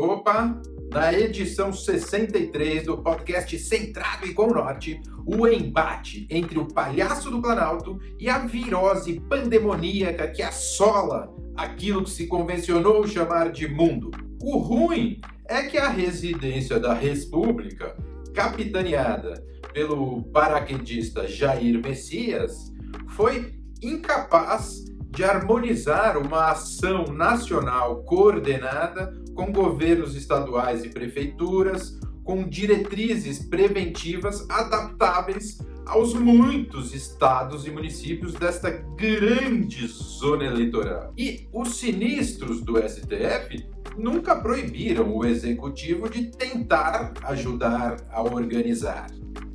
Opa! Na edição 63 do podcast Centrado e com o Norte, o embate entre o palhaço do Planalto e a virose pandemoníaca que assola aquilo que se convencionou chamar de mundo. O ruim é que a residência da República, capitaneada pelo paraquedista Jair Messias, foi incapaz de harmonizar uma ação nacional coordenada com governos estaduais e prefeituras, com diretrizes preventivas adaptáveis aos muitos estados e municípios desta grande zona eleitoral. E os sinistros do STF nunca proibiram o executivo de tentar ajudar a organizar.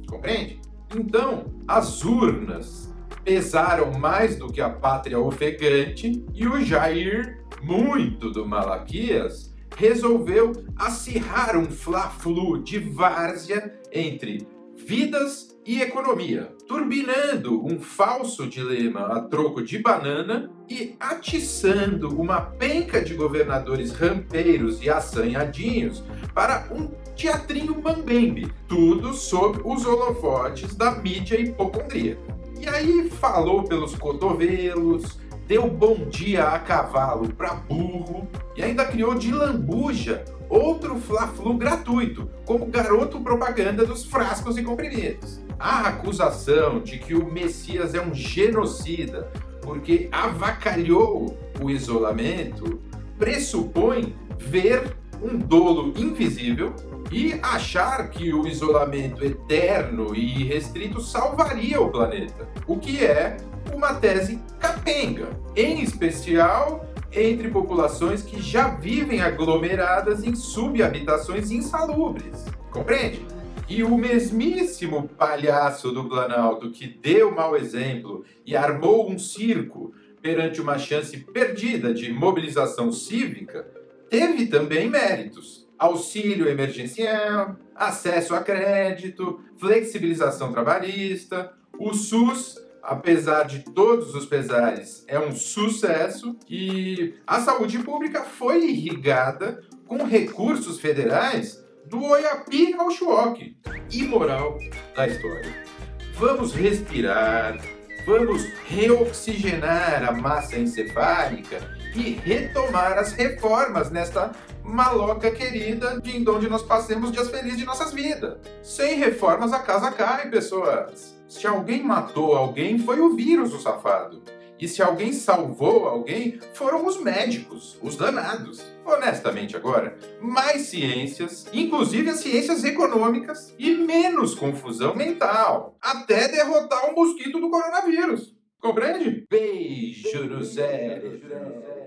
Compreende? Então, as urnas pesaram mais do que a pátria ofegante e o Jair, muito do Malaquias, resolveu acirrar um fla-flu de várzea entre vidas e economia, turbinando um falso dilema a troco de banana e atiçando uma penca de governadores rampeiros e assanhadinhos para um teatrinho mambembe, tudo sob os holofotes da mídia hipocondríaca. E aí falou pelos cotovelos, deu bom dia a cavalo para burro e ainda criou de lambuja outro fla-flu gratuito, como garoto propaganda dos frascos e comprimidos. A acusação de que o Messias é um genocida porque avacalhou o isolamento pressupõe ver um dolo invisível e achar que o isolamento eterno e restrito salvaria o planeta, o que é uma tese capenga, em especial entre populações que já vivem aglomeradas em subhabitações insalubres. Compreende? E o mesmíssimo palhaço do Planalto que deu mau exemplo e armou um circo perante uma chance perdida de mobilização cívica teve também méritos. Auxílio emergencial, acesso a crédito, flexibilização trabalhista, o SUS, apesar de todos os pesares, é um sucesso e a saúde pública foi irrigada com recursos federais do Oiapi ao Chuoque. Imoral da história. Vamos respirar, vamos reoxigenar a massa encefálica e retomar as reformas nesta maloca querida de onde nós passemos dias felizes de nossas vidas. Sem reformas a casa cai, pessoas. Se alguém matou alguém, foi o vírus, o safado. E se alguém salvou alguém, foram os médicos, os danados. Honestamente, agora, mais ciências, inclusive as ciências econômicas, e menos confusão mental, até derrotar o mosquito do coronavírus. Compreende? Beijo no cérebro.